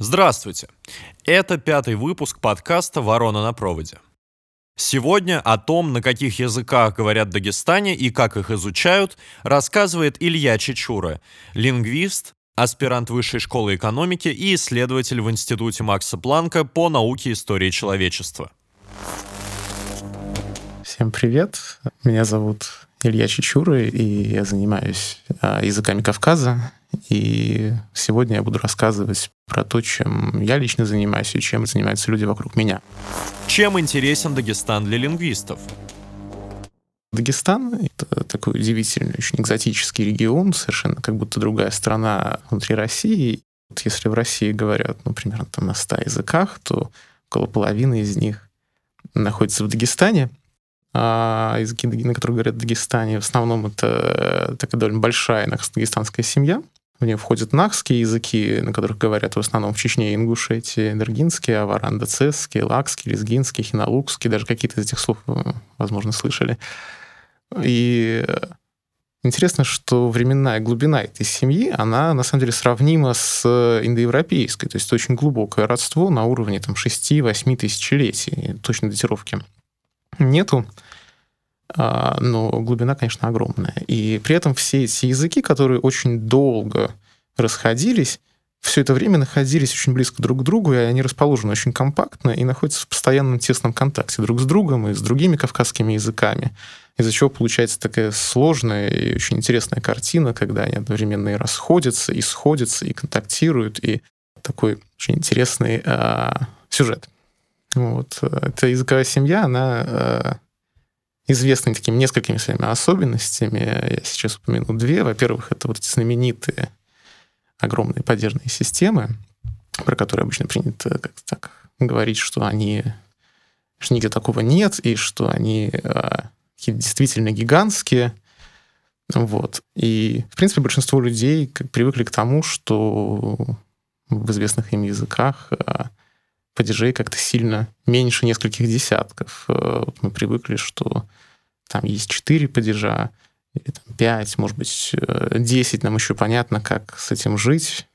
Здравствуйте! Это пятый выпуск подкаста «Ворона на проводе». Сегодня о том, на каких языках говорят в Дагестане и как их изучают, рассказывает Илья Чечура, лингвист, аспирант Высшей школы экономики и исследователь в Институте Макса Планка по науке истории человечества. Всем привет! Меня зовут Илья Чечура, и я занимаюсь а, языками Кавказа, и сегодня я буду рассказывать про то, чем я лично занимаюсь и чем занимаются люди вокруг меня. Чем интересен Дагестан для лингвистов? Дагестан — это такой удивительный, очень экзотический регион, совершенно как будто другая страна внутри России. Вот если в России говорят, ну, примерно там на 100 языках, то около половины из них находится в Дагестане. А языки, на которых говорят в Дагестане, в основном это такая довольно большая дагестанская семья — в нее входят нахские языки, на которых говорят в основном в Чечне и Ингушетии, Энергинский, аварандо-цесский, лакский, лезгинский, хиналукский, даже какие-то из этих слов, э, возможно, слышали. И интересно, что временная глубина этой семьи, она на самом деле сравнима с индоевропейской, то есть это очень глубокое родство на уровне там, 6-8 тысячелетий, точной датировки нету. А, но глубина, конечно, огромная. И при этом все эти языки, которые очень долго расходились, все это время находились очень близко друг к другу, и они расположены очень компактно и находятся в постоянном тесном контакте друг с другом и с другими кавказскими языками, из-за чего получается такая сложная и очень интересная картина, когда они одновременно и расходятся, и сходятся, и контактируют, и такой очень интересный э, сюжет. Вот. Эта языковая семья, она э, известны такими несколькими своими особенностями. Я сейчас упомяну две. Во-первых, это вот эти знаменитые огромные поддержные системы, про которые обычно принято как-то так говорить, что они что нигде такого нет, и что они э, действительно гигантские. Вот. И, в принципе, большинство людей как, привыкли к тому, что в известных им языках э, падежей как-то сильно меньше нескольких десятков. Э, мы привыкли, что там есть 4 падежа, или там 5, может быть, 10, э, нам еще понятно, как с этим жить.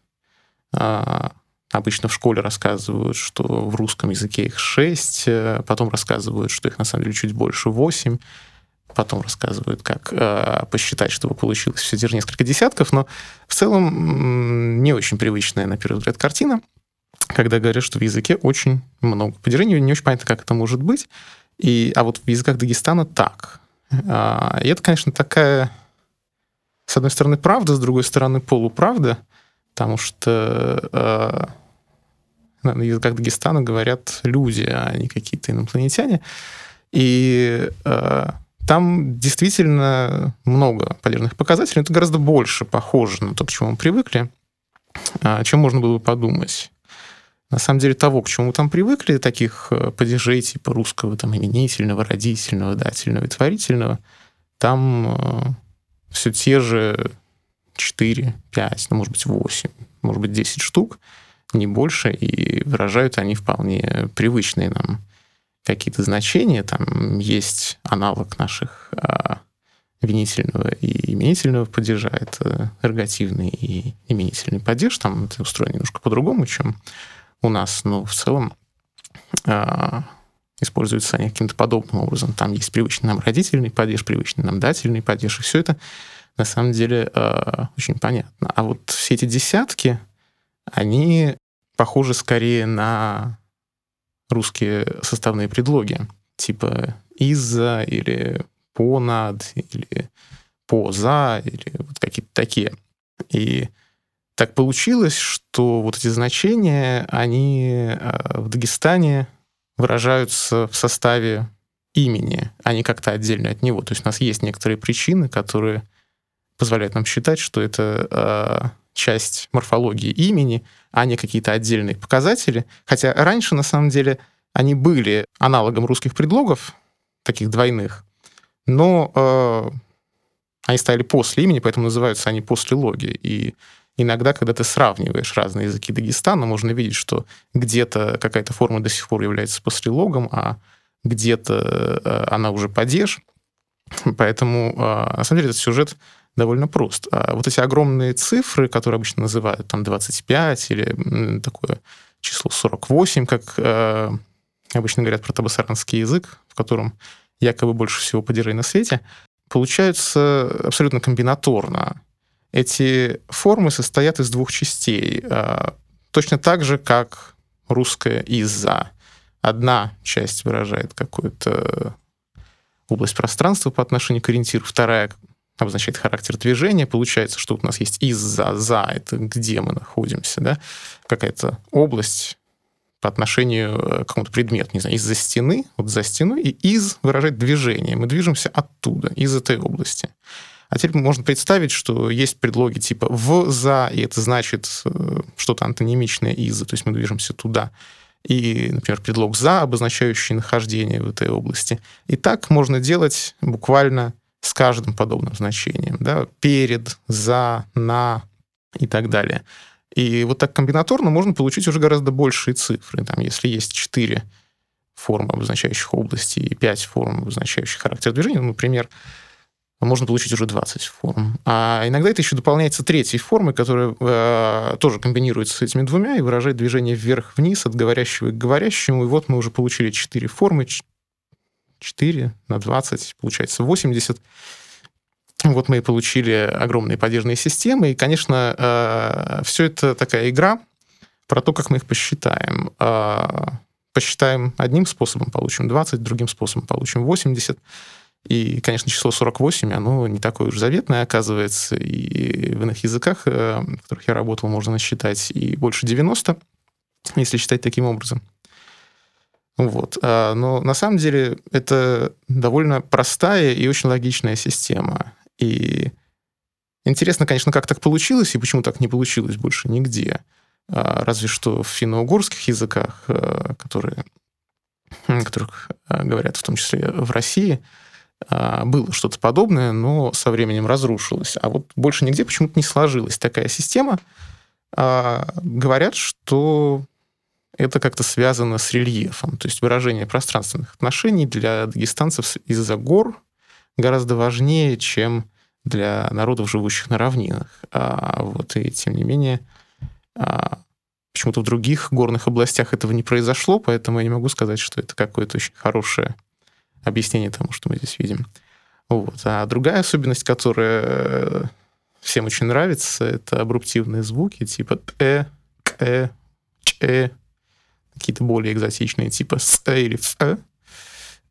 А, обычно в школе рассказывают, что в русском языке их 6, э, потом рассказывают, что их на самом деле чуть больше 8, потом рассказывают, как э, посчитать, чтобы получилось все те же несколько десятков, но в целом не очень привычная, на первый взгляд, картина, когда говорят, что в языке очень много падежей, не очень понятно, как это может быть. И, а вот в языках Дагестана так. А, и это, конечно, такая, с одной стороны, правда, с другой стороны, полуправда, потому что а, на языках Дагестана говорят люди, а не какие-то инопланетяне. И а, там действительно много полезных показателей. Это гораздо больше похоже на то, к чему мы привыкли, чем можно было бы подумать на самом деле того, к чему мы там привыкли, таких э, падежей типа русского там именительного, родительного, дательного и творительного, там э, все те же 4, 5, ну, может быть, 8, может быть, 10 штук, не больше, и выражают они вполне привычные нам какие-то значения. Там есть аналог наших а, винительного и именительного падежа. Это эргативный и именительный падеж. Там это устроено немножко по-другому, чем у нас, но в целом э, используются они каким-то подобным образом. Там есть привычный нам родительный падеж, привычный нам дательный падеж, и все это на самом деле э, очень понятно. А вот все эти десятки, они похожи скорее на русские составные предлоги, типа из-за или понад, или поза, или вот какие-то такие. И так получилось, что вот эти значения, они э, в Дагестане выражаются в составе имени, а не как-то отдельно от него. То есть у нас есть некоторые причины, которые позволяют нам считать, что это э, часть морфологии имени, а не какие-то отдельные показатели. Хотя раньше, на самом деле, они были аналогом русских предлогов, таких двойных, но э, они стояли после имени, поэтому называются они после логи. И иногда, когда ты сравниваешь разные языки Дагестана, можно видеть, что где-то какая-то форма до сих пор является послелогом, а где-то э, она уже падеж. Поэтому, э, на самом деле, этот сюжет довольно прост. А вот эти огромные цифры, которые обычно называют там 25 или такое число 48, как э, обычно говорят про табасаранский язык, в котором якобы больше всего падежей на свете, получаются абсолютно комбинаторно. Эти формы состоят из двух частей. Э, точно так же, как русская «из-за». Одна часть выражает какую-то область пространства по отношению к ориентиру, вторая обозначает характер движения. Получается, что у нас есть из-за, за, это где мы находимся, да, какая-то область по отношению э, к какому-то предмету, не знаю, из-за стены, вот за стеной, и из выражает движение. Мы движемся оттуда, из этой области. А теперь можно представить, что есть предлоги типа в, за, и это значит э, что-то антонимичное из, то есть мы движемся туда. И, например, предлог за, обозначающий нахождение в этой области. И так можно делать буквально с каждым подобным значением. Да? Перед, за, на и так далее. И вот так комбинаторно можно получить уже гораздо большие цифры. Там, если есть 4 формы, обозначающих области, и 5 форм, обозначающих характер движения, ну, например, можно получить уже 20 форм. А иногда это еще дополняется третьей формой, которая э, тоже комбинируется с этими двумя и выражает движение вверх-вниз от говорящего к говорящему. И вот мы уже получили 4 формы, 4 на 20, получается 80. Вот мы и получили огромные поддержные системы. И, конечно, э, все это такая игра про то, как мы их посчитаем. Э, посчитаем одним способом, получим 20, другим способом получим 80. И, конечно, число 48, оно не такое уж заветное, оказывается. И в иных языках, э, в которых я работал, можно насчитать и больше 90, если считать таким образом. Вот. А, но на самом деле это довольно простая и очень логичная система. И интересно, конечно, как так получилось и почему так не получилось больше нигде. А, разве что в финно-угорских языках, э, которые, которых э, говорят в том числе в России, было что-то подобное, но со временем разрушилось. А вот больше нигде почему-то не сложилась такая система. Говорят, что это как-то связано с рельефом. То есть выражение пространственных отношений для дагестанцев из-за гор гораздо важнее, чем для народов, живущих на равнинах. А вот и тем не менее, а, почему-то в других горных областях этого не произошло, поэтому я не могу сказать, что это какое-то очень хорошее объяснение тому, что мы здесь видим. Вот. А другая особенность, которая всем очень нравится, это абруптивные звуки, типа «э», «к», «ч», какие-то более экзотичные, типа «с» или «ф».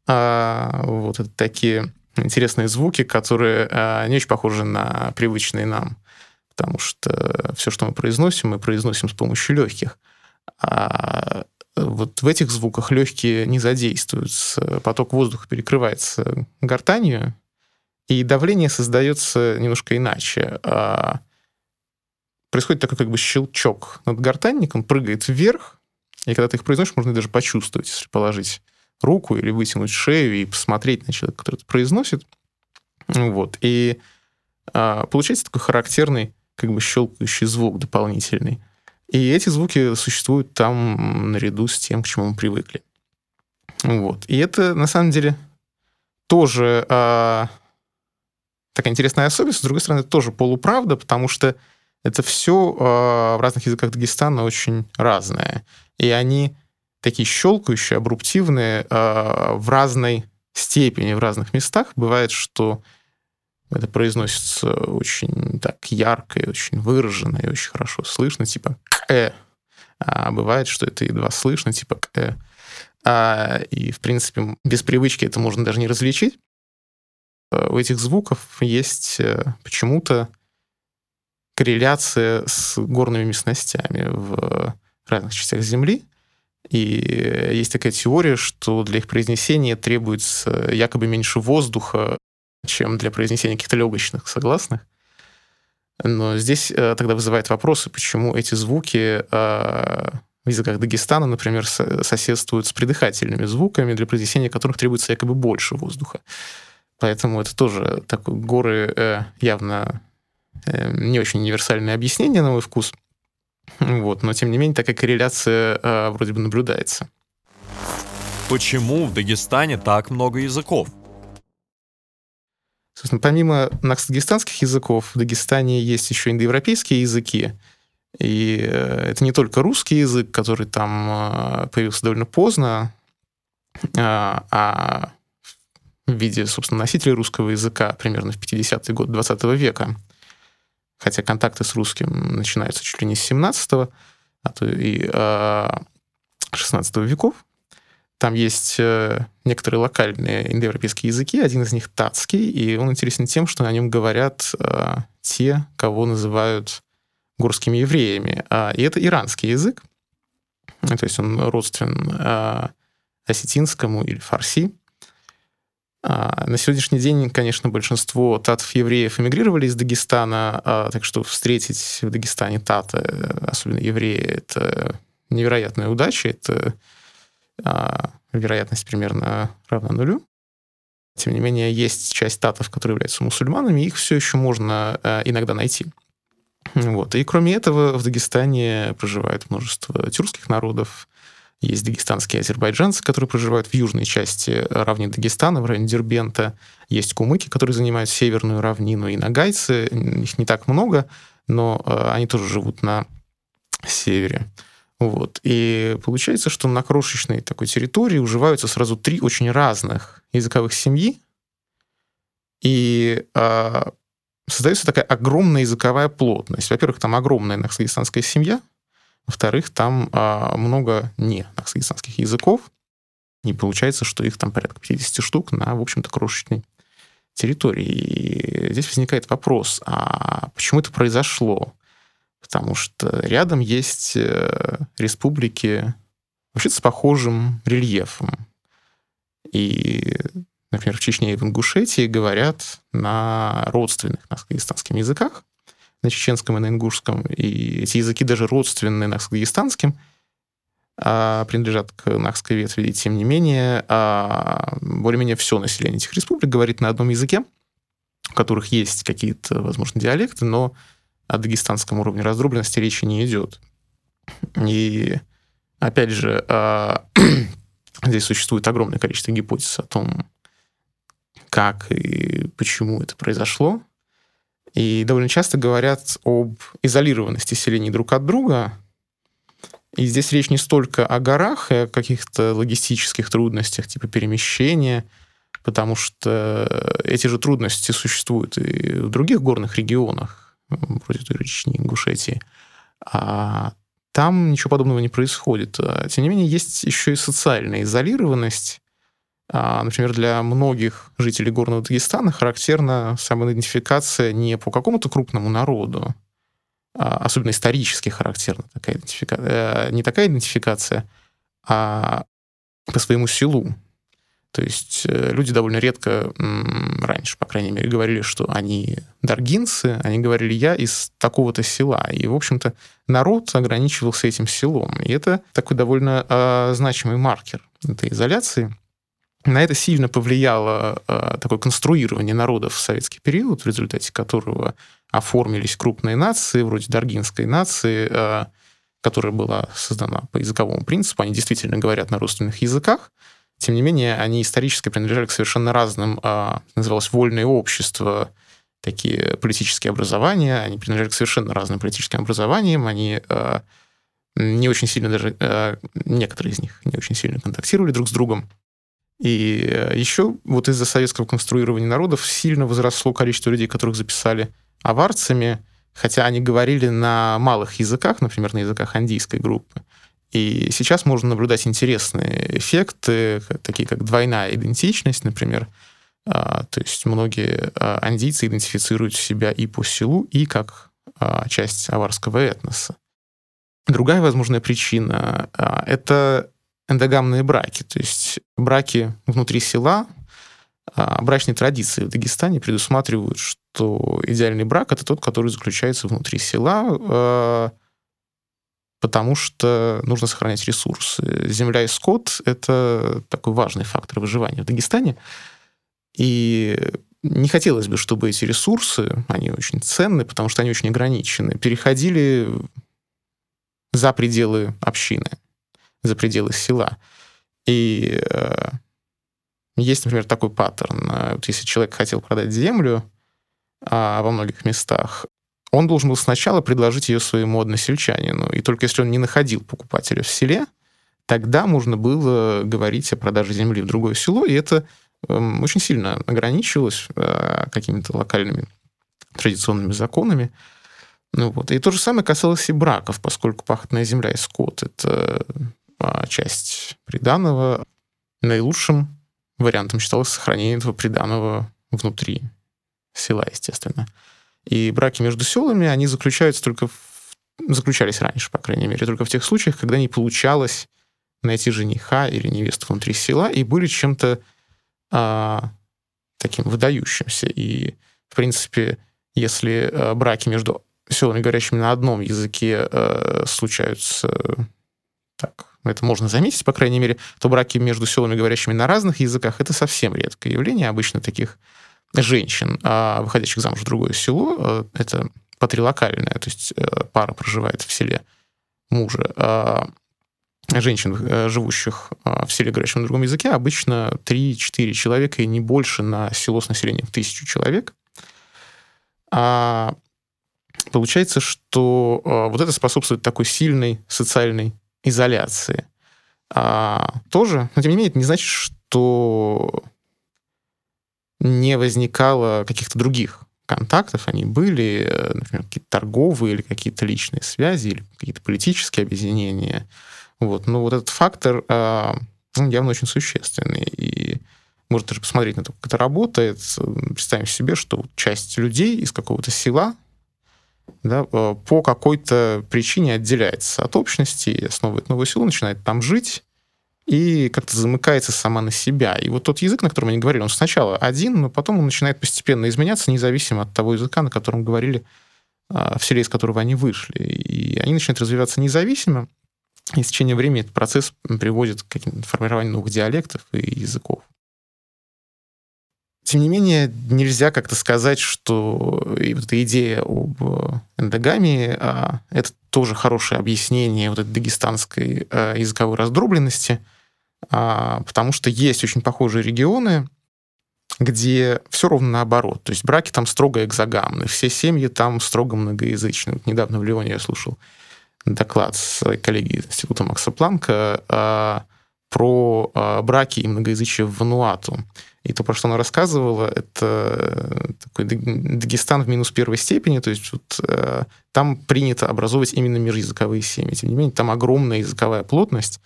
А, вот это такие интересные звуки, которые а, не очень похожи на привычные нам, потому что все, что мы произносим, мы произносим с помощью легких. А вот в этих звуках легкие не задействуются, поток воздуха перекрывается гортанью, и давление создается немножко иначе. А происходит такой как бы щелчок над гортанником, прыгает вверх, и когда ты их произносишь, можно даже почувствовать, если положить руку или вытянуть шею и посмотреть на человека, который это произносит. Вот. И а, получается такой характерный как бы щелкающий звук дополнительный. И эти звуки существуют там наряду с тем, к чему мы привыкли. Вот. И это, на самом деле, тоже а, такая интересная особенность. С другой стороны, это тоже полуправда, потому что это все а, в разных языках Дагестана очень разное и они такие щелкающие, абруптивные э, в разной степени, в разных местах. Бывает, что это произносится очень так ярко и очень выраженно, и очень хорошо слышно, типа «э». А бывает, что это едва слышно, типа «э». А, и, в принципе, без привычки это можно даже не различить. А, у этих звуков есть э, почему-то корреляция с горными местностями в разных частях Земли. И есть такая теория, что для их произнесения требуется якобы меньше воздуха, чем для произнесения каких-то легочных согласных. Но здесь э, тогда вызывает вопросы, почему эти звуки э, в языках Дагестана, например, соседствуют с придыхательными звуками, для произнесения которых требуется якобы больше воздуха. Поэтому это тоже такой горы э, явно не очень универсальное объяснение, на мой вкус. Вот, но тем не менее такая корреляция э, вроде бы наблюдается. Почему в Дагестане так много языков? Собственно, помимо наксдагестанских языков, в Дагестане есть еще индоевропейские языки. И э, это не только русский язык, который там э, появился довольно поздно, а, а в виде, собственно, носителей русского языка примерно в 50-е годы 20 века. Хотя контакты с русским начинаются чуть ли не с 17-го, а то и 16 веков. Там есть э, некоторые локальные индоевропейские языки, один из них татский, и он интересен тем, что на нем говорят э, те, кого называют горскими евреями. А, и это иранский язык, то есть он родствен э, осетинскому или фарси. А, на сегодняшний день, конечно, большинство татов-евреев эмигрировали из Дагестана, а, так что встретить в Дагестане тата, особенно евреи, это невероятная удача, это а, вероятность примерно равна нулю. Тем не менее, есть часть татов, которые являются мусульманами, их все еще можно а, иногда найти. Вот. И кроме этого, в Дагестане проживает множество тюркских народов. Есть дагестанские азербайджанцы, которые проживают в южной части равнин Дагестана, в районе Дербента. Есть кумыки, которые занимают северную равнину, и нагайцы. Их не так много, но а, они тоже живут на севере. Вот. И получается, что на крошечной такой территории уживаются сразу три очень разных языковых семьи, и э, создается такая огромная языковая плотность. Во-первых, там огромная нахсагистанская семья, во-вторых, там э, много не нахсагистанских языков, и получается, что их там порядка 50 штук на, в общем-то, крошечной территории. И здесь возникает вопрос, а почему это произошло? Потому что рядом есть э, республики вообще с похожим рельефом. И, например, в Чечне и в Ингушетии говорят на родственных на дагестанским языках, на чеченском и на ингушском. И эти языки даже родственные нахсдагестанским, а, принадлежат к нахской ветви. И тем не менее, а, более-менее все население этих республик говорит на одном языке, у которых есть какие-то, возможно, диалекты, но о дагестанском уровне раздробленности речи не идет. И опять же, а, здесь существует огромное количество гипотез о том, как и почему это произошло. И довольно часто говорят об изолированности селений друг от друга. И здесь речь не столько о горах и о каких-то логистических трудностях, типа перемещения, потому что эти же трудности существуют и в других горных регионах вроде той же Чечни, Ингушетии. А там ничего подобного не происходит. А, тем не менее, есть еще и социальная изолированность. А, например, для многих жителей Горного Дагестана характерна самоидентификация не по какому-то крупному народу, а, особенно исторически характерна такая идентификация, э, не такая идентификация, а по своему селу. То есть э, люди довольно редко, раньше, по крайней мере, говорили, что они даргинцы, они говорили, я из такого-то села. И, в общем-то, народ ограничивался этим селом. И это такой довольно э, значимый маркер этой изоляции. На это сильно повлияло э, такое конструирование народов в советский период, в результате которого оформились крупные нации, вроде даргинской нации, э, которая была создана по языковому принципу. Они действительно говорят на родственных языках, тем не менее, они исторически принадлежали к совершенно разным, а, называлось вольное общество, такие политические образования, они принадлежали к совершенно разным политическим образованиям, они а, не очень сильно даже, а, некоторые из них не очень сильно контактировали друг с другом. И еще вот из-за советского конструирования народов сильно возросло количество людей, которых записали аварцами, хотя они говорили на малых языках, например, на языках андийской группы. И сейчас можно наблюдать интересные эффекты, такие как двойная идентичность, например. А, то есть многие а, андийцы идентифицируют себя и по селу, и как а, часть аварского этноса. Другая возможная причина — это эндогамные браки, то есть браки внутри села, брачные традиции в Дагестане предусматривают, что идеальный брак — это тот, который заключается внутри села, потому что нужно сохранять ресурсы. Земля и скот — это такой важный фактор выживания в Дагестане. И не хотелось бы, чтобы эти ресурсы, они очень ценны, потому что они очень ограничены, переходили за пределы общины, за пределы села. И э, есть, например, такой паттерн. Вот если человек хотел продать землю а, во многих местах, он должен был сначала предложить ее своему односельчанину. И только если он не находил покупателя в селе, тогда можно было говорить о продаже земли в другое село, и это эм, очень сильно ограничивалось э, какими-то локальными традиционными законами. Ну вот. И то же самое касалось и браков, поскольку пахотная земля и скот — это а, часть приданого. Наилучшим вариантом считалось сохранение этого приданого внутри села, естественно. И браки между селами, они заключаются только в... заключались раньше, по крайней мере, только в тех случаях, когда не получалось найти жениха или невесту внутри села и были чем-то а, таким выдающимся. И, в принципе, если а, браки между селами, говорящими на одном языке, а, случаются так, это можно заметить, по крайней мере, то браки между селами, говорящими на разных языках, это совсем редкое явление. Обычно таких женщин, а, выходящих замуж в другое село, э, это патрилокальная, то есть э, пара проживает в селе мужа, а женщин, э, живущих в селе, говорящем на другом языке, обычно 3-4 человека и не больше на село с населением тысячу человек. А получается, что вот это способствует такой сильной социальной изоляции. А тоже, но тем не менее, это не значит, что не возникало каких-то других контактов, они были, э, например, какие-то торговые или какие-то личные связи, или какие-то политические объединения. Вот. Но вот этот фактор э, явно очень существенный. И можно даже посмотреть на то, как это работает. Представим себе, что часть людей из какого-то села да, э, по какой-то причине отделяется от общности, основывает новое село, начинает там жить, и как-то замыкается сама на себя. И вот тот язык, на котором они говорили, он сначала один, но потом он начинает постепенно изменяться, независимо от того языка, на котором говорили а, в селе, из которого они вышли. И они начинают развиваться независимо, и с течением времени этот процесс приводит к формированию новых диалектов и языков. Тем не менее, нельзя как-то сказать, что и вот эта идея об эндогамии а, — это тоже хорошее объяснение вот этой дагестанской а, языковой раздробленности, потому что есть очень похожие регионы, где все ровно наоборот. То есть браки там строго экзогамны, все семьи там строго многоязычны. Недавно в Ливоне я слушал доклад своей коллеги из Института Макса Планка а, про а, браки и многоязычие в Вануату. И то, про что она рассказывала, это такой Дагестан в минус первой степени, то есть вот, там принято образовывать именно межязыковые семьи. Тем не менее, там огромная языковая плотность,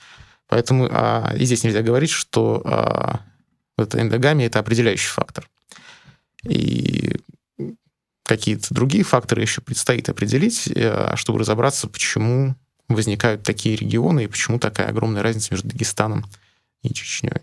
Поэтому а, и здесь нельзя говорить, что а, это эндогамия — это определяющий фактор. И какие-то другие факторы еще предстоит определить, а, чтобы разобраться, почему возникают такие регионы и почему такая огромная разница между Дагестаном и Чечней.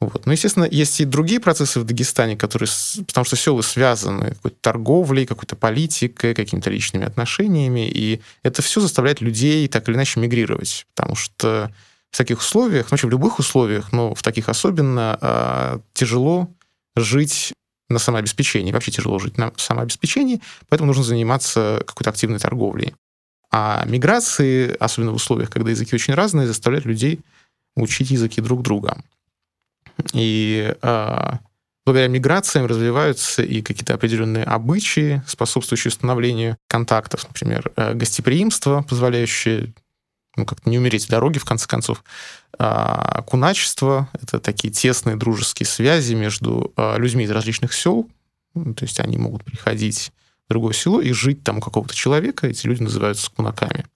Вот. Ну, естественно, есть и другие процессы в Дагестане, которые, потому что селы связаны какой-то торговлей, какой-то политикой, какими-то личными отношениями, и это все заставляет людей так или иначе мигрировать, потому что в таких условиях, ну, в любых условиях, но в таких особенно, э, тяжело жить на самообеспечении. Вообще тяжело жить на самообеспечении, поэтому нужно заниматься какой-то активной торговлей. А миграции, особенно в условиях, когда языки очень разные, заставляют людей учить языки друг друга. И э, благодаря миграциям развиваются и какие-то определенные обычаи, способствующие установлению контактов, например, э, гостеприимство, позволяющее ну, как-то не умереть в дороге, в конце концов. А, куначество — это такие тесные дружеские связи между а, людьми из различных сел. Ну, то есть они могут приходить в другое село и жить там у какого-то человека. Эти люди называются кунаками.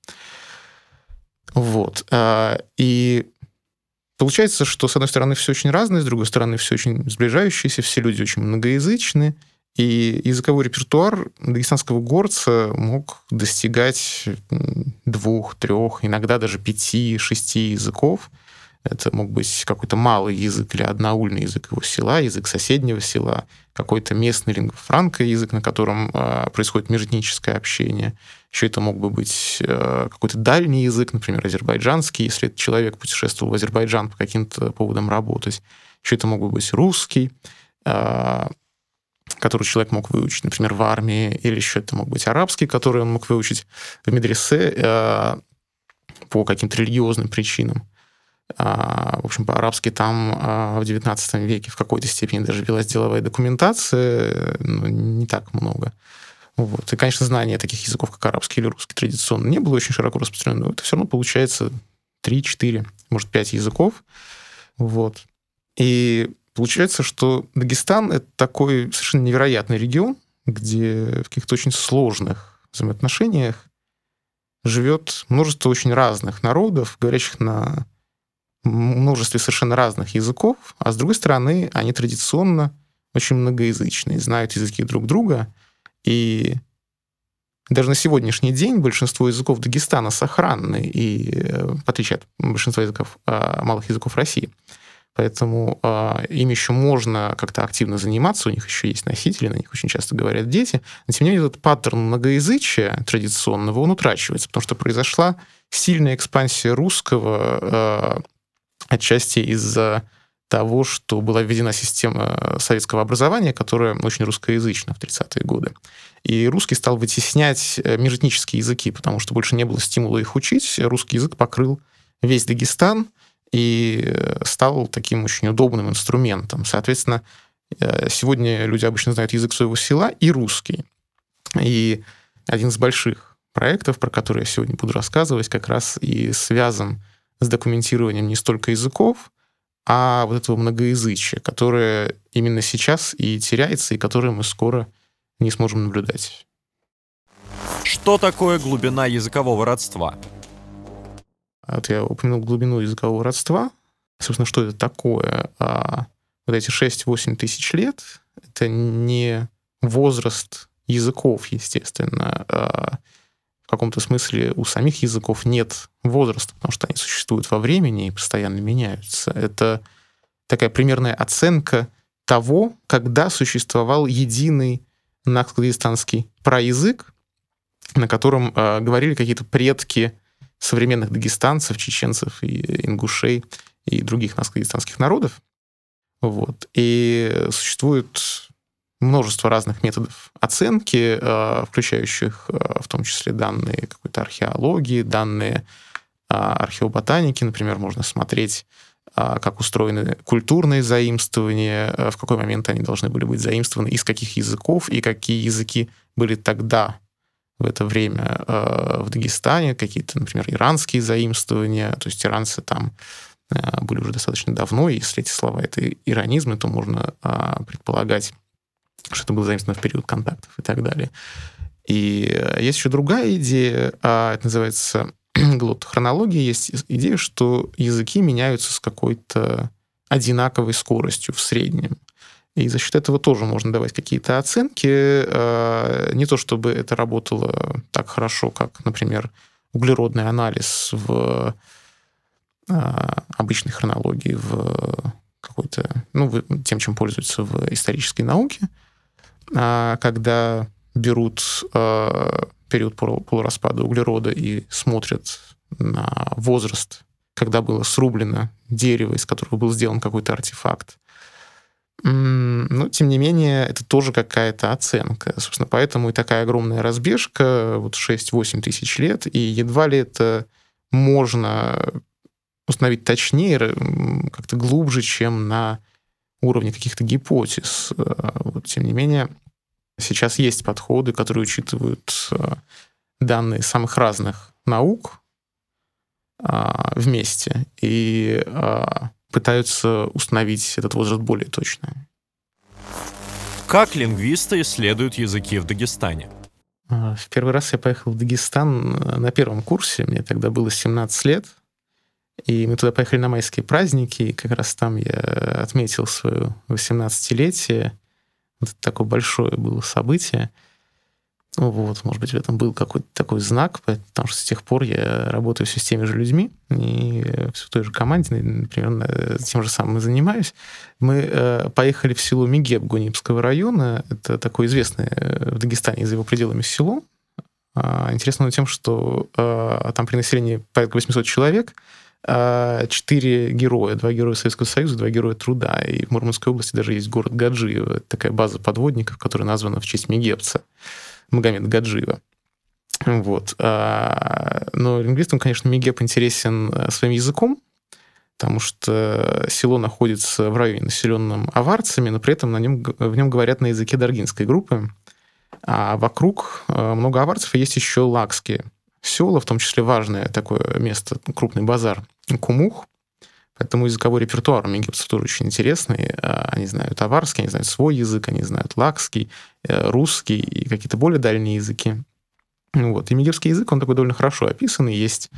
Вот. А, и получается, что, с одной стороны, все очень разное, с другой стороны, все очень сближающееся, все люди очень многоязычные. И языковой репертуар дагестанского горца мог достигать двух, трех, иногда даже пяти, шести языков. Это мог быть какой-то малый язык или одноульный язык его села, язык соседнего села, какой-то местный лингвофранко, язык, на котором э, происходит межэтническое общение. Еще это мог бы быть э, какой-то дальний язык, например, азербайджанский, если этот человек путешествовал в Азербайджан по каким-то поводам работать. Еще это мог бы быть русский. Э, который человек мог выучить, например, в армии, или еще это мог быть арабский, который он мог выучить в медресе э, по каким-то религиозным причинам. В общем, по-арабски там в XIX веке в какой-то степени даже велась деловая документация, но не так много. Вот. И, конечно, знание таких языков, как арабский или русский, традиционно не было очень широко распространено, но это все равно получается 3-4, может, 5 языков. Вот. И получается, что Дагестан — это такой совершенно невероятный регион, где в каких-то очень сложных взаимоотношениях живет множество очень разных народов, говорящих на множестве совершенно разных языков, а с другой стороны, они традиционно очень многоязычные, знают языки друг друга, и даже на сегодняшний день большинство языков Дагестана сохранны, и, э, в отличие от большинства языков, а, малых языков России. Поэтому э, им еще можно как-то активно заниматься, у них еще есть носители, на них очень часто говорят дети. Но тем не менее этот паттерн многоязычия традиционного, он утрачивается, потому что произошла сильная экспансия русского э, отчасти из-за того, что была введена система советского образования, которая очень русскоязычна в 30-е годы. И русский стал вытеснять э, межэтнические языки, потому что больше не было стимула их учить. Русский язык покрыл весь Дагестан и стал таким очень удобным инструментом. Соответственно, э, сегодня люди обычно знают язык своего села и русский. И один из больших проектов, про который я сегодня буду рассказывать, как раз и связан с документированием не столько языков, а вот этого многоязычия, которое именно сейчас и теряется, и которое мы скоро не сможем наблюдать. Что такое глубина языкового родства? Вот я упомянул глубину языкового родства. Собственно, что это такое? А вот эти 6-8 тысяч лет — это не возраст языков, естественно. А в каком-то смысле у самих языков нет возраста, потому что они существуют во времени и постоянно меняются. Это такая примерная оценка того, когда существовал единый накско-дагестанский проязык, на котором э, говорили какие-то предки современных дагестанцев, чеченцев и ингушей и других накско-дагестанских народов. Вот. И существует множество разных методов оценки, э, включающих э, в том числе данные какой-то археологии, данные э, археоботаники. Например, можно смотреть а, как устроены культурные заимствования, а, в какой момент они должны были быть заимствованы, из каких языков и какие языки были тогда в это время а, в Дагестане, какие-то, например, иранские заимствования, то есть иранцы там были уже достаточно давно, и если эти слова — это иранизмы, то можно предполагать, что это было заимствовано в период контактов и так далее. И есть еще другая идея, это называется глотохронологии есть идея, что языки меняются с какой-то одинаковой скоростью в среднем. И за счет этого тоже можно давать какие-то оценки. Э, не то чтобы это работало так хорошо, как, например, углеродный анализ в э, обычной хронологии, в какой-то, ну, тем, чем пользуются в исторической науке, а когда берут э, период полураспада углерода и смотрят на возраст, когда было срублено дерево, из которого был сделан какой-то артефакт. Но, тем не менее, это тоже какая-то оценка. Собственно, поэтому и такая огромная разбежка, вот 6-8 тысяч лет, и едва ли это можно установить точнее, как-то глубже, чем на уровне каких-то гипотез. Э, вот, тем не менее, Сейчас есть подходы, которые учитывают э, данные самых разных наук а, вместе и а, пытаются установить этот возраст более точно. Как лингвисты исследуют языки в Дагестане? А, в первый раз я поехал в Дагестан на первом курсе, мне тогда было 17 лет, и мы туда поехали на майские праздники, и как раз там я отметил свое 18-летие, вот такое большое было событие. Ну вот, может быть, в этом был какой-то такой знак, потому что с тех пор я работаю все с теми же людьми, и все в той же команде, например, тем же самым и занимаюсь. Мы э, поехали в село Мигеб Гунимского района, это такое известное э, в Дагестане за его пределами село. Э, интересно тем, что э, там при населении порядка 800 человек, а, четыре героя. Два героя Советского Союза, два героя труда. И в Мурманской области даже есть город. Это такая база подводников, которая названа в честь Мегепца, Магомед Гаджиева. Вот. А, но лингвистам, конечно, Мегеп интересен э, своим языком, потому что село находится в районе, населенном аварцами, но при этом на нем, в нем говорят на языке даргинской группы, а вокруг э, много аварцев, и есть еще лакские села, в том числе важное такое место, крупный базар Кумух, Поэтому языковой репертуар у тоже очень интересный. А, они знают аварский, они знают свой язык, они знают лакский, э, русский и какие-то более дальние языки. Вот. И мигерский язык, он такой довольно хорошо описан, есть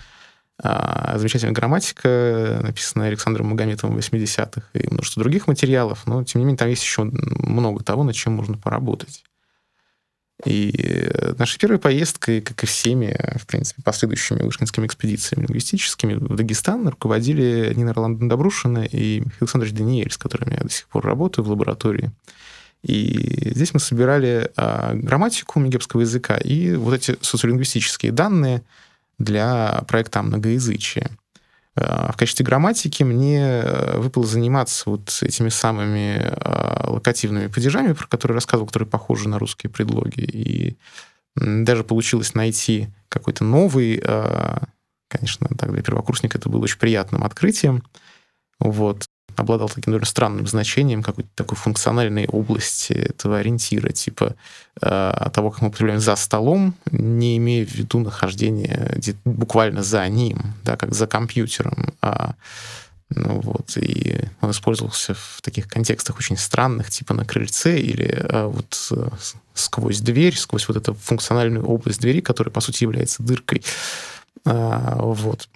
а, замечательная грамматика, написанная Александром Магометовым в 80-х, и множество других материалов, но, тем не менее, там есть еще много того, над чем можно поработать. И э, наша первая поездка, как и всеми, в принципе, последующими вышкинскими экспедициями лингвистическими в Дагестан руководили Нина Роланда Добрушина и Михаил Александрович Даниэль, с которыми я до сих пор работаю в лаборатории. И здесь мы собирали а, грамматику мегепского языка и вот эти социолингвистические данные для проекта многоязычия. А, в качестве грамматики мне э, выпало заниматься вот этими самыми а, локативными падежами, про которые рассказывал, которые похожи на русские предлоги. И даже получилось найти какой-то новый, конечно, так для первокурсника это было очень приятным открытием. Вот обладал таким довольно странным значением, какой-то такой функциональной области этого ориентира, типа э, того, как мы употребляем за столом, не имея в виду нахождение буквально за ним, да, как за компьютером. А, ну вот, и он использовался в таких контекстах очень странных, типа на крыльце или а, вот э, сквозь дверь, сквозь вот эту функциональную область двери, которая, по сути, является дыркой. А, вот.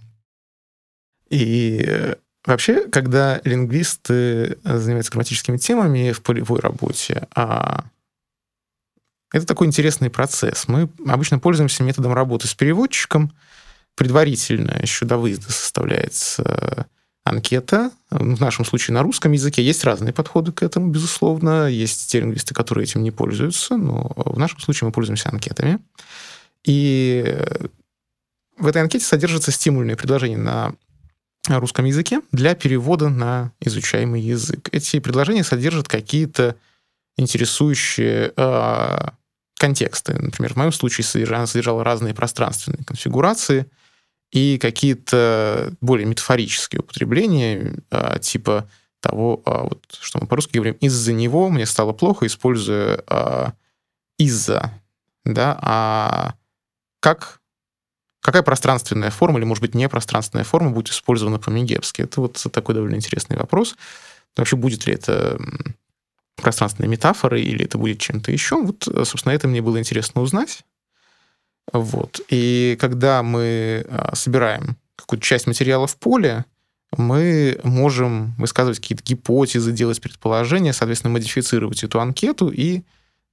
И Вообще, когда лингвисты э, занимаются грамматическими темами в полевой работе, а это такой интересный процесс. Мы обычно пользуемся методом работы с переводчиком. Предварительно, еще до выезда составляется анкета. В нашем случае на русском языке есть разные подходы к этому, безусловно. Есть те лингвисты, которые этим не пользуются, но в нашем случае мы пользуемся анкетами. И в этой анкете содержатся стимульные предложения на русском языке для перевода на изучаемый язык. Эти предложения содержат какие-то интересующие э, контексты. Например, в моем случае содержала, содержала разные пространственные конфигурации и какие-то более метафорические употребления, э, типа того, э, вот, что мы по-русски говорим, из-за него мне стало плохо, используя э, из-за. Да? А как Какая пространственная форма, или, может быть, непространственная форма будет использована по-мегепски? Это вот такой довольно интересный вопрос. Вообще, будет ли это пространственной метафорой, или это будет чем-то еще? Вот, собственно, это мне было интересно узнать. Вот. И когда мы а, собираем какую-то часть материала в поле, мы можем высказывать какие-то гипотезы, делать предположения, соответственно, модифицировать эту анкету и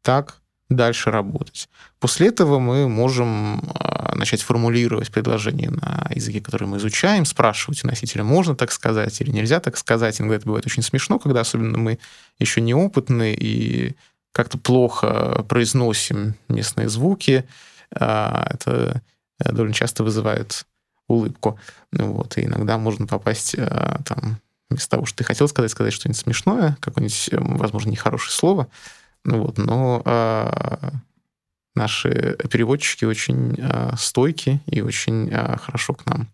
так дальше работать. После этого мы можем а, начать формулировать предложения на языке, который мы изучаем, спрашивать у носителя, можно так сказать или нельзя так сказать. Иногда это бывает очень смешно, когда особенно мы еще неопытны и как-то плохо произносим местные звуки. А, это э, довольно часто вызывает улыбку. Вот, и иногда можно попасть а, там, вместо того, что ты хотел сказать, сказать что-нибудь смешное, какое-нибудь, возможно, нехорошее слово – ну вот, но а, наши переводчики очень а, стойки и очень а, хорошо к нам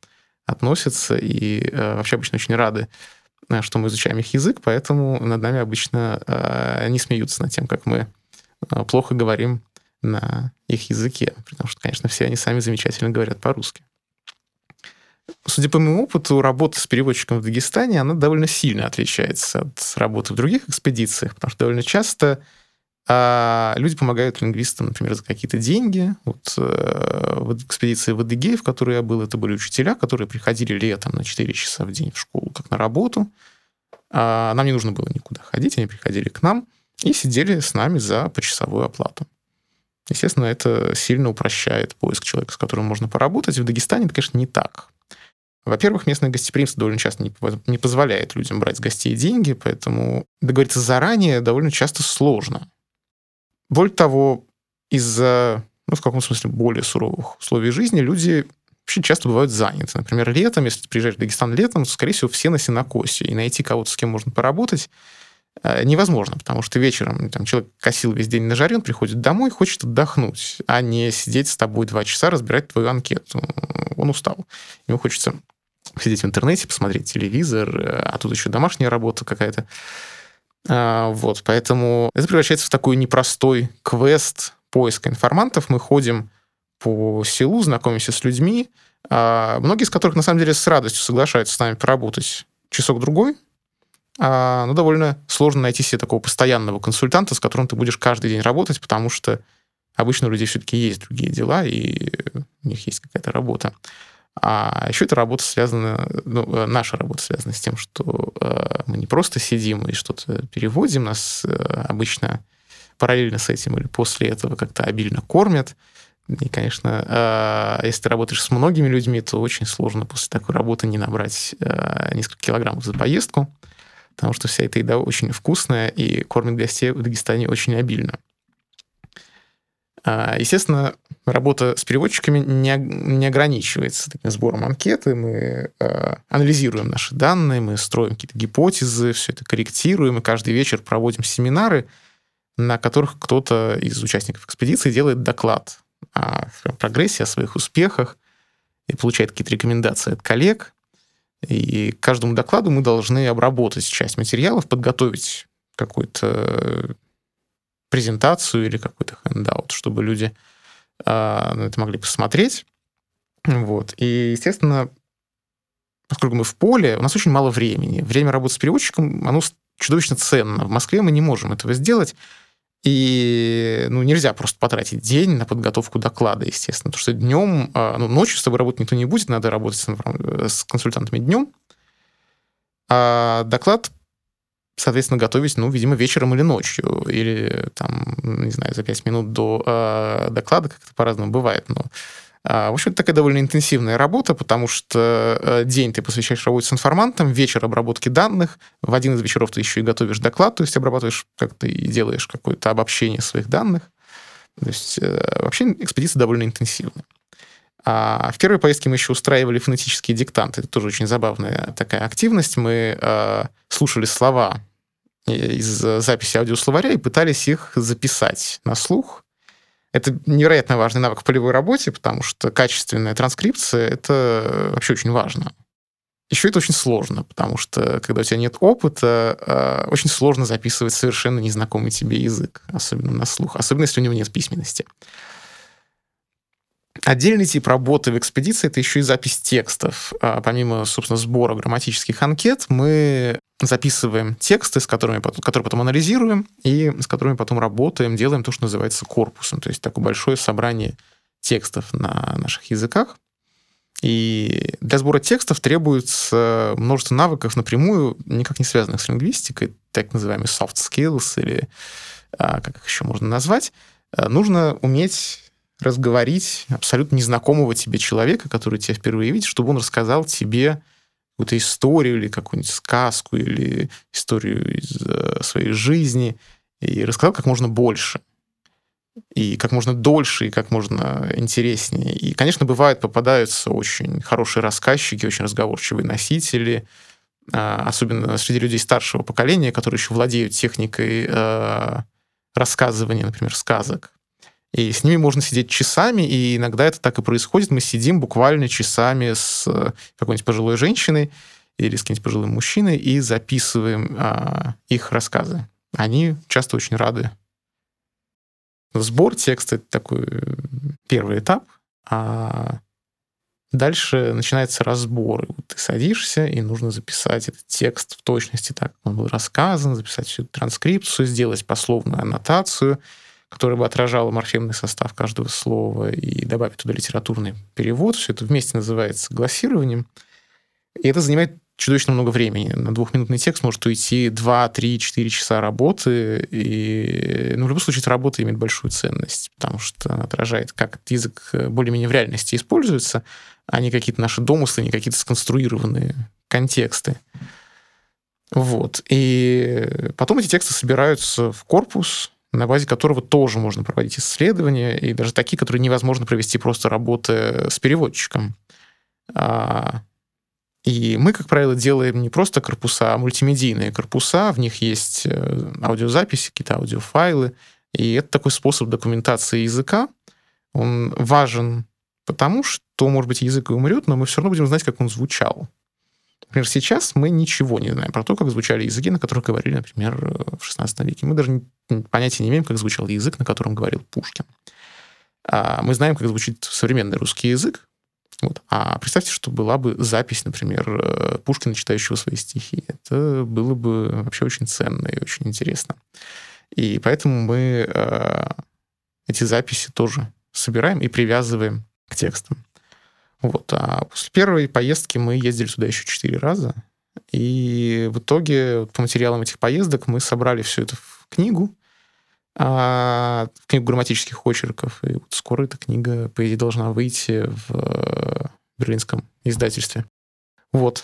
относятся и а, вообще обычно очень рады, а, что мы изучаем их язык, поэтому над нами обычно а, не смеются над тем, как мы а, плохо говорим на их языке, потому что, конечно, все они сами замечательно говорят по-русски. Судя по моему опыту, работа с переводчиком в Дагестане, она довольно сильно отличается от работы в других экспедициях, потому что довольно часто а люди помогают лингвистам, например, за какие-то деньги. Вот э, в экспедиции в Адыгее, в которой я был, это были учителя, которые приходили летом на 4 часа в день в школу, как на работу. А нам не нужно было никуда ходить, они приходили к нам и сидели с нами за почасовую оплату. Естественно, это сильно упрощает поиск человека, с которым можно поработать. В Дагестане это, конечно, не так. Во-первых, местное гостеприимство довольно часто не, не позволяет людям брать с гостей деньги, поэтому договориться заранее довольно часто сложно. Более того, из-за, ну, в каком смысле, более суровых условий жизни люди вообще часто бывают заняты. Например, летом, если ты приезжаешь в Дагестан летом, то, скорее всего, все на сенокосе, и найти кого-то, с кем можно поработать, э, невозможно, потому что вечером там, человек косил весь день на жаре, он приходит домой, хочет отдохнуть, а не сидеть с тобой два часа, разбирать твою анкету. Он устал. Ему хочется сидеть в интернете, посмотреть телевизор, э, а тут еще домашняя работа какая-то. А, вот, поэтому это превращается в такой непростой квест поиска информантов. Мы ходим по селу, знакомимся с людьми, а, многие из которых, на самом деле, с радостью соглашаются с нами поработать часок-другой, а, но довольно сложно найти себе такого постоянного консультанта, с которым ты будешь каждый день работать, потому что обычно у людей все-таки есть другие дела, и у них есть какая-то работа. А еще эта работа связана, ну, э, наша работа связана с тем, что э, мы не просто сидим и что-то переводим, нас э, обычно параллельно с этим или после этого как-то обильно кормят. И, конечно, если ты работаешь с многими людьми, то очень сложно после такой работы не набрать несколько килограммов за поездку, потому что вся эта еда очень вкусная и кормит гостей в Дагестане очень обильно. А, естественно, работа с переводчиками не, не ограничивается таким сбором анкеты. Мы э, анализируем наши данные, мы строим какие-то гипотезы, все это корректируем, и каждый вечер проводим семинары, на которых кто-то из участников экспедиции делает доклад о прогрессе, о своих успехах и получает какие-то рекомендации от коллег. И каждому докладу мы должны обработать часть материалов, подготовить какой-то презентацию или какой-то хендаут, чтобы люди э, на это могли посмотреть. Вот. И, естественно, поскольку мы в поле, у нас очень мало времени. Время работы с переводчиком, оно чудовищно ценно. В Москве мы не можем этого сделать. И ну, нельзя просто потратить день на подготовку доклада, естественно. Потому что днем, а, ну, ночью с тобой работать никто не будет, надо работать с, с консультантами днем. А доклад соответственно, готовить, ну, видимо, вечером или ночью, или там, не знаю, за пять минут до э, доклада, как это по-разному бывает, но э, в общем, это такая довольно интенсивная работа, потому что э, день ты посвящаешь работе с информантом, вечер обработки данных, в один из вечеров ты еще и готовишь доклад, то есть обрабатываешь как ты и делаешь какое-то обобщение своих данных. То есть э, вообще экспедиция довольно интенсивная. А в первой поездке мы еще устраивали фонетические диктанты. Это тоже очень забавная такая активность. Мы э, слушали слова из записи аудиословаря и пытались их записать на слух. Это невероятно важный навык в полевой работе, потому что качественная транскрипция — это вообще очень важно. Еще это очень сложно, потому что когда у тебя нет опыта, э, очень сложно записывать совершенно незнакомый тебе язык, особенно на слух, особенно если у него нет письменности. Отдельный тип работы в экспедиции — это еще и запись текстов. А помимо, собственно, сбора грамматических анкет, мы записываем тексты, с которыми, которые потом анализируем, и с которыми потом работаем, делаем то, что называется корпусом, то есть такое большое собрание текстов на наших языках. И для сбора текстов требуется множество навыков напрямую, никак не связанных с лингвистикой, так называемые soft skills, или а, как их еще можно назвать. Нужно уметь разговорить абсолютно незнакомого тебе человека, который тебя впервые видит, чтобы он рассказал тебе какую-то историю или какую-нибудь сказку или историю из э, своей жизни и рассказал как можно больше и как можно дольше, и как можно интереснее. И, конечно, бывает, попадаются очень хорошие рассказчики, очень разговорчивые носители, а, особенно среди людей старшего поколения, которые еще владеют техникой э, рассказывания, например, сказок. И с ними можно сидеть часами, и иногда это так и происходит. Мы сидим буквально часами с э, какой-нибудь пожилой женщиной или с каким-нибудь пожилым мужчиной и записываем а, их рассказы. Они часто очень рады. Сбор текста — это такой э, первый этап, а дальше начинается разбор. Ты садишься, и нужно записать этот текст в точности так, как он был рассказан, записать всю транскрипцию, сделать пословную аннотацию — которая бы отражала морфемный состав каждого слова и добавить туда литературный перевод. Все это вместе называется глассированием. И это занимает чудовищно много времени. На двухминутный текст может уйти 2, 3, 4 часа работы. И, ну, в любом случае, эта работа имеет большую ценность, потому что она отражает, как этот язык более-менее в реальности используется, а не какие-то наши домыслы, не какие-то сконструированные контексты. Вот. И потом эти тексты собираются в корпус, на базе которого тоже можно проводить исследования, и даже такие, которые невозможно провести просто работы с переводчиком. А, и мы, как правило, делаем не просто корпуса, а мультимедийные корпуса. В них есть э, аудиозаписи, какие-то аудиофайлы. И это такой способ документации языка. Он важен потому, что, может быть, язык и умрет, но мы все равно будем знать, как он звучал. Например, сейчас мы ничего не знаем про то, как звучали языки, на которых говорили, например, в XVI веке. Мы даже понятия не имеем, как звучал язык, на котором говорил Пушкин. А мы знаем, как звучит современный русский язык. Вот. А представьте, что была бы запись, например, э, Пушкина, читающего свои стихи. Это было бы вообще очень ценно и очень интересно. И поэтому мы э, эти записи тоже собираем и привязываем к текстам. Вот. А после первой поездки мы ездили туда еще четыре раза. И в итоге по материалам этих поездок мы собрали все это в книгу, а, книгу грамматических очерков. И вот скоро эта книга, по идее, должна выйти в берлинском издательстве. Вот.